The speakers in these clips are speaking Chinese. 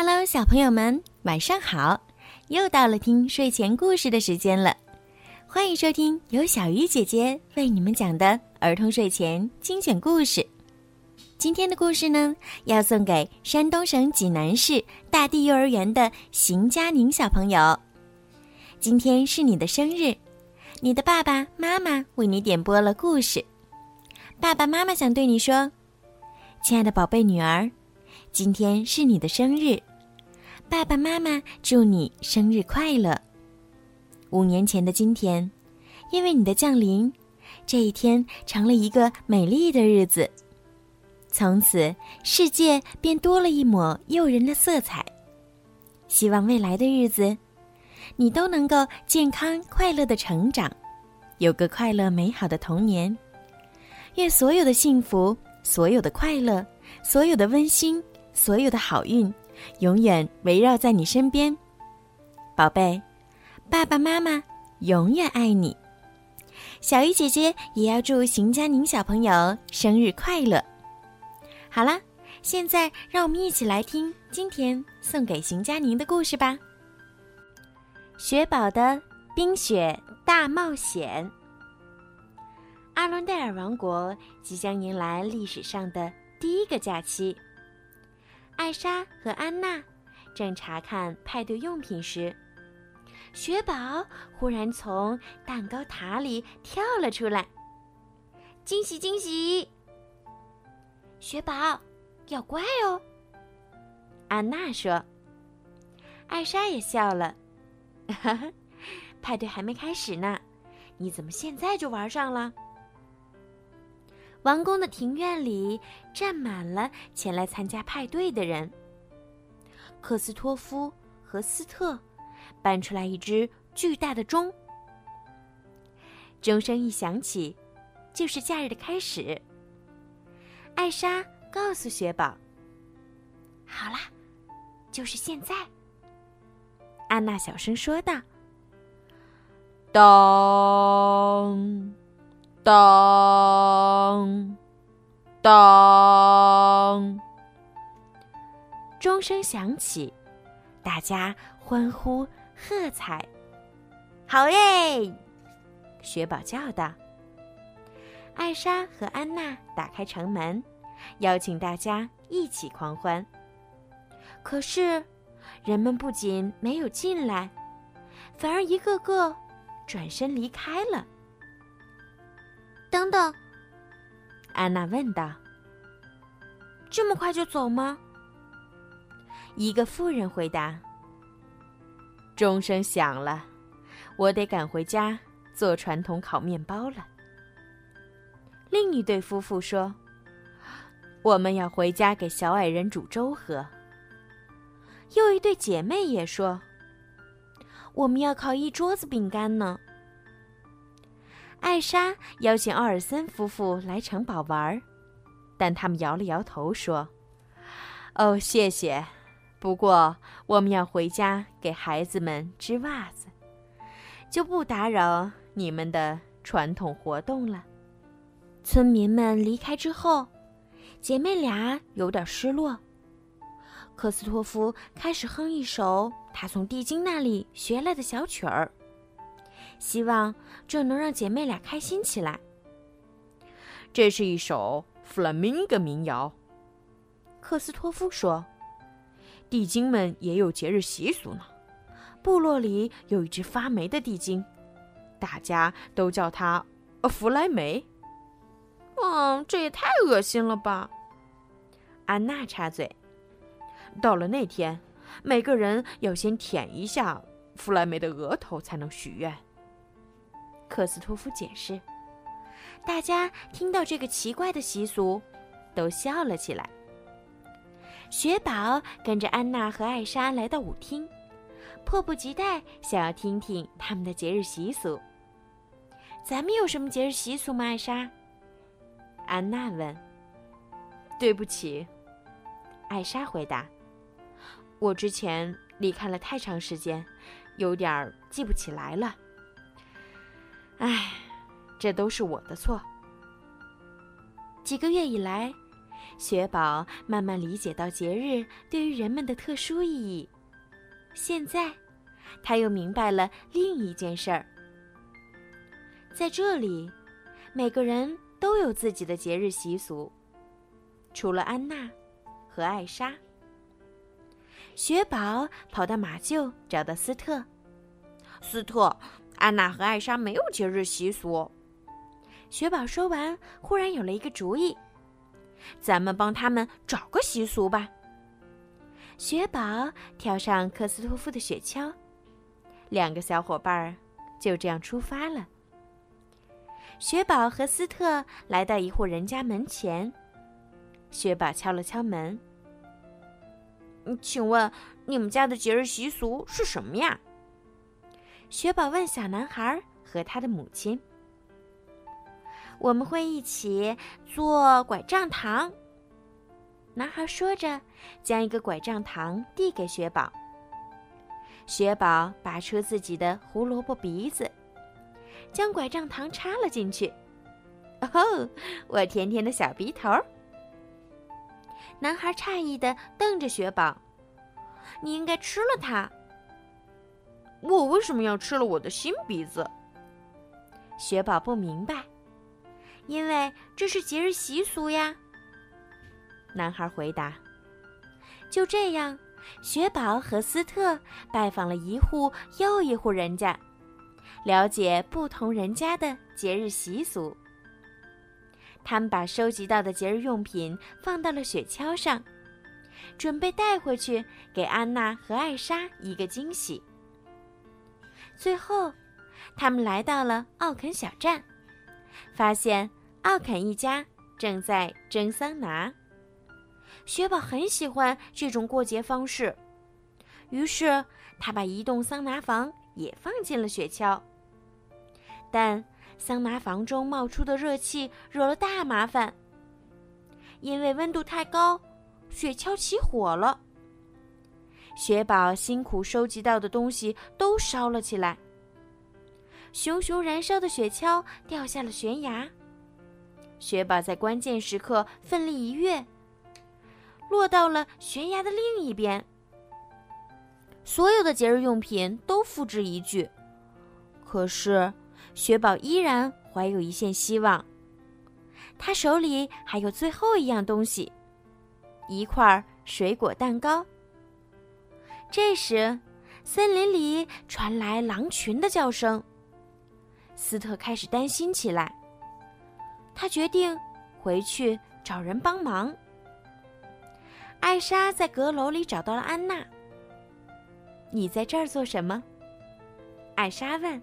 Hello，小朋友们，晚上好！又到了听睡前故事的时间了，欢迎收听由小鱼姐姐为你们讲的儿童睡前精选故事。今天的故事呢，要送给山东省济南市大地幼儿园的邢佳宁小朋友。今天是你的生日，你的爸爸妈妈为你点播了故事。爸爸妈妈想对你说：“亲爱的宝贝女儿。”今天是你的生日，爸爸妈妈祝你生日快乐。五年前的今天，因为你的降临，这一天成了一个美丽的日子。从此，世界便多了一抹诱人的色彩。希望未来的日子，你都能够健康快乐的成长，有个快乐美好的童年。愿所有的幸福，所有的快乐，所有的温馨。所有的好运，永远围绕在你身边，宝贝，爸爸妈妈永远爱你。小鱼姐姐也要祝邢佳宁小朋友生日快乐。好了，现在让我们一起来听今天送给邢佳宁的故事吧。雪宝的冰雪大冒险。阿伦戴尔王国即将迎来历史上的第一个假期。艾莎和安娜正查看派对用品时，雪宝忽然从蛋糕塔里跳了出来。惊喜惊喜！雪宝要乖哦。安娜说。艾莎也笑了。哈哈，派对还没开始呢，你怎么现在就玩上了？王宫的庭院里站满了前来参加派对的人。克斯托夫和斯特搬出来一只巨大的钟，钟声一响起，就是假日的开始。艾莎告诉雪宝：“好啦，就是现在。”安娜小声说道：“当。”当当，钟声响起，大家欢呼喝彩。好耶！雪宝叫道。艾莎和安娜打开城门，邀请大家一起狂欢。可是，人们不仅没有进来，反而一个个转身离开了。等等，安娜问道：“这么快就走吗？”一个妇人回答：“钟声响了，我得赶回家做传统烤面包了。”另一对夫妇说：“我们要回家给小矮人煮粥喝。”又一对姐妹也说：“我们要烤一桌子饼干呢。”艾莎邀请奥尔森夫妇来城堡玩儿，但他们摇了摇头说：“哦，谢谢，不过我们要回家给孩子们织袜子，就不打扰你们的传统活动了。”村民们离开之后，姐妹俩有点失落。科斯托夫开始哼一首他从地精那里学来的小曲儿。希望这能让姐妹俩开心起来。这是一首弗拉明戈民谣，克斯托夫说：“地精们也有节日习俗呢。部落里有一只发霉的地精，大家都叫它弗莱梅。”嗯，这也太恶心了吧！安娜插嘴：“到了那天，每个人要先舔一下弗莱梅的额头才能许愿。”克斯托夫解释，大家听到这个奇怪的习俗，都笑了起来。雪宝跟着安娜和艾莎来到舞厅，迫不及待想要听听他们的节日习俗。咱们有什么节日习俗吗？艾莎？安娜问。对不起，艾莎回答。我之前离开了太长时间，有点记不起来了。唉，这都是我的错。几个月以来，雪宝慢慢理解到节日对于人们的特殊意义。现在，他又明白了另一件事儿：在这里，每个人都有自己的节日习俗，除了安娜和艾莎。雪宝跑到马厩，找到斯特。斯特，安娜和艾莎没有节日习俗。雪宝说完，忽然有了一个主意：“咱们帮他们找个习俗吧。”雪宝跳上克斯托夫的雪橇，两个小伙伴就这样出发了。雪宝和斯特来到一户人家门前，雪宝敲了敲门：“请问你们家的节日习俗是什么呀？”雪宝问小男孩和他的母亲。我们会一起做拐杖糖。男孩说着，将一个拐杖糖递给雪宝。雪宝拔出自己的胡萝卜鼻子，将拐杖糖插了进去。哦吼，我甜甜的小鼻头！男孩诧异的瞪着雪宝：“你应该吃了它。”我为什么要吃了我的新鼻子？雪宝不明白。因为这是节日习俗呀。男孩回答。就这样，雪宝和斯特拜访了一户又一户人家，了解不同人家的节日习俗。他们把收集到的节日用品放到了雪橇上，准备带回去给安娜和艾莎一个惊喜。最后，他们来到了奥肯小站，发现。奥肯一家正在蒸桑拿。雪宝很喜欢这种过节方式，于是他把移动桑拿房也放进了雪橇。但桑拿房中冒出的热气惹了大麻烦，因为温度太高，雪橇起火了。雪宝辛苦收集到的东西都烧了起来，熊熊燃烧的雪橇掉下了悬崖。雪宝在关键时刻奋力一跃，落到了悬崖的另一边。所有的节日用品都付之一炬，可是雪宝依然怀有一线希望。他手里还有最后一样东西——一块水果蛋糕。这时，森林里传来狼群的叫声。斯特开始担心起来。他决定回去找人帮忙。艾莎在阁楼里找到了安娜。“你在这儿做什么？”艾莎问。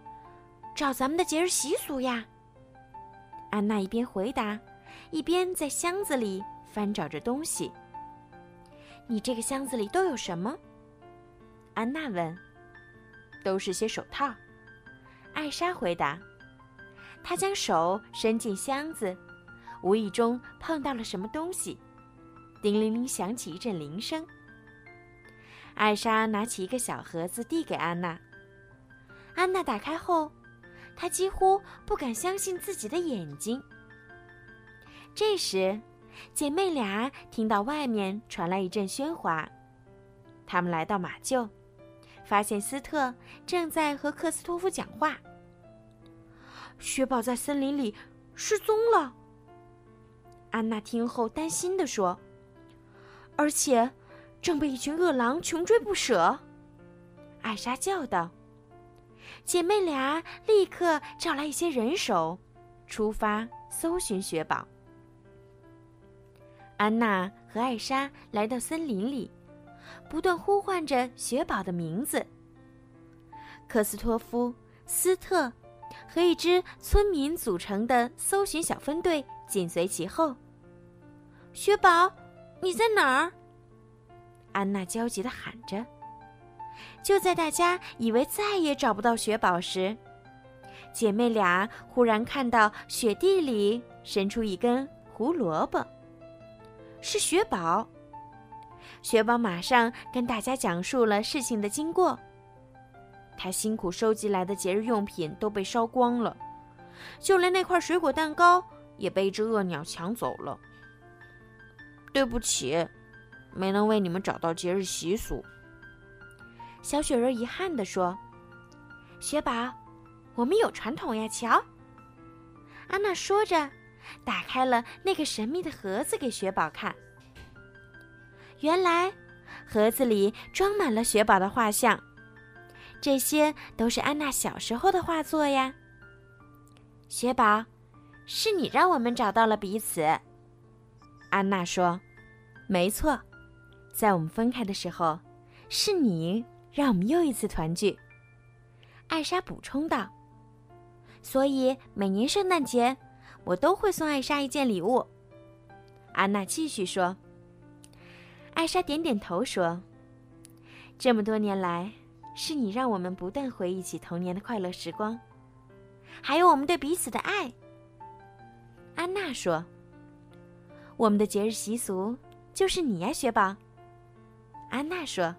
“找咱们的节日习俗呀。”安娜一边回答，一边在箱子里翻找着东西。“你这个箱子里都有什么？”安娜问。“都是些手套。”艾莎回答。她将手伸进箱子，无意中碰到了什么东西，叮铃铃响起一阵铃声。艾莎拿起一个小盒子递给安娜。安娜打开后，她几乎不敢相信自己的眼睛。这时，姐妹俩听到外面传来一阵喧哗，她们来到马厩，发现斯特正在和克斯托夫讲话。雪宝在森林里失踪了。安娜听后担心地说：“而且，正被一群恶狼穷追不舍。”艾莎叫道：“姐妹俩立刻找来一些人手，出发搜寻雪宝。”安娜和艾莎来到森林里，不断呼唤着雪宝的名字。科斯托夫、斯特。和一支村民组成的搜寻小分队紧随其后。雪宝，你在哪儿？安娜焦急地喊着。就在大家以为再也找不到雪宝时，姐妹俩忽然看到雪地里伸出一根胡萝卜。是雪宝。雪宝马上跟大家讲述了事情的经过。他辛苦收集来的节日用品都被烧光了，就连那块水果蛋糕也被一只恶鸟抢走了。对不起，没能为你们找到节日习俗。”小雪人遗憾地说：“雪宝，我们有传统呀！瞧。”安娜说着，打开了那个神秘的盒子给雪宝看。原来，盒子里装满了雪宝的画像，这些都是安娜小时候的画作呀。雪宝，是你让我们找到了彼此。安娜说：“没错，在我们分开的时候，是你。”让我们又一次团聚，艾莎补充道。所以每年圣诞节，我都会送艾莎一件礼物。安娜继续说。艾莎点点头说：“这么多年来，是你让我们不断回忆起童年的快乐时光，还有我们对彼此的爱。”安娜说：“我们的节日习俗就是你呀，雪宝。”安娜说。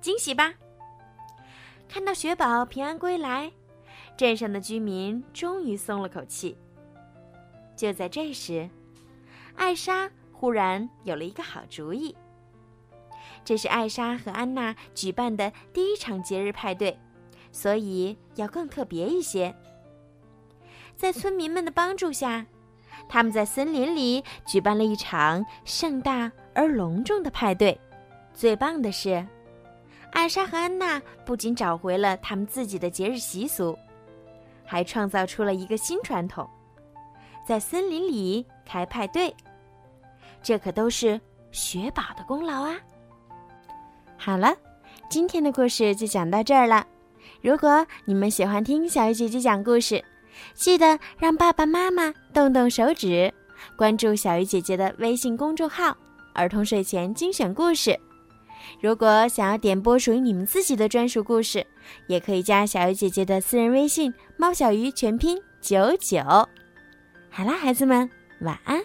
惊喜吧！看到雪宝平安归来，镇上的居民终于松了口气。就在这时，艾莎忽然有了一个好主意。这是艾莎和安娜举办的第一场节日派对，所以要更特别一些。在村民们的帮助下，他们在森林里举办了一场盛大而隆重的派对。最棒的是。艾莎和安娜不仅找回了他们自己的节日习俗，还创造出了一个新传统，在森林里开派对。这可都是雪宝的功劳啊！好了，今天的故事就讲到这儿了。如果你们喜欢听小鱼姐姐讲故事，记得让爸爸妈妈动动手指，关注小鱼姐姐的微信公众号“儿童睡前精选故事”。如果想要点播属于你们自己的专属故事，也可以加小鱼姐姐的私人微信“猫小鱼”全拼九九。好啦，孩子们，晚安。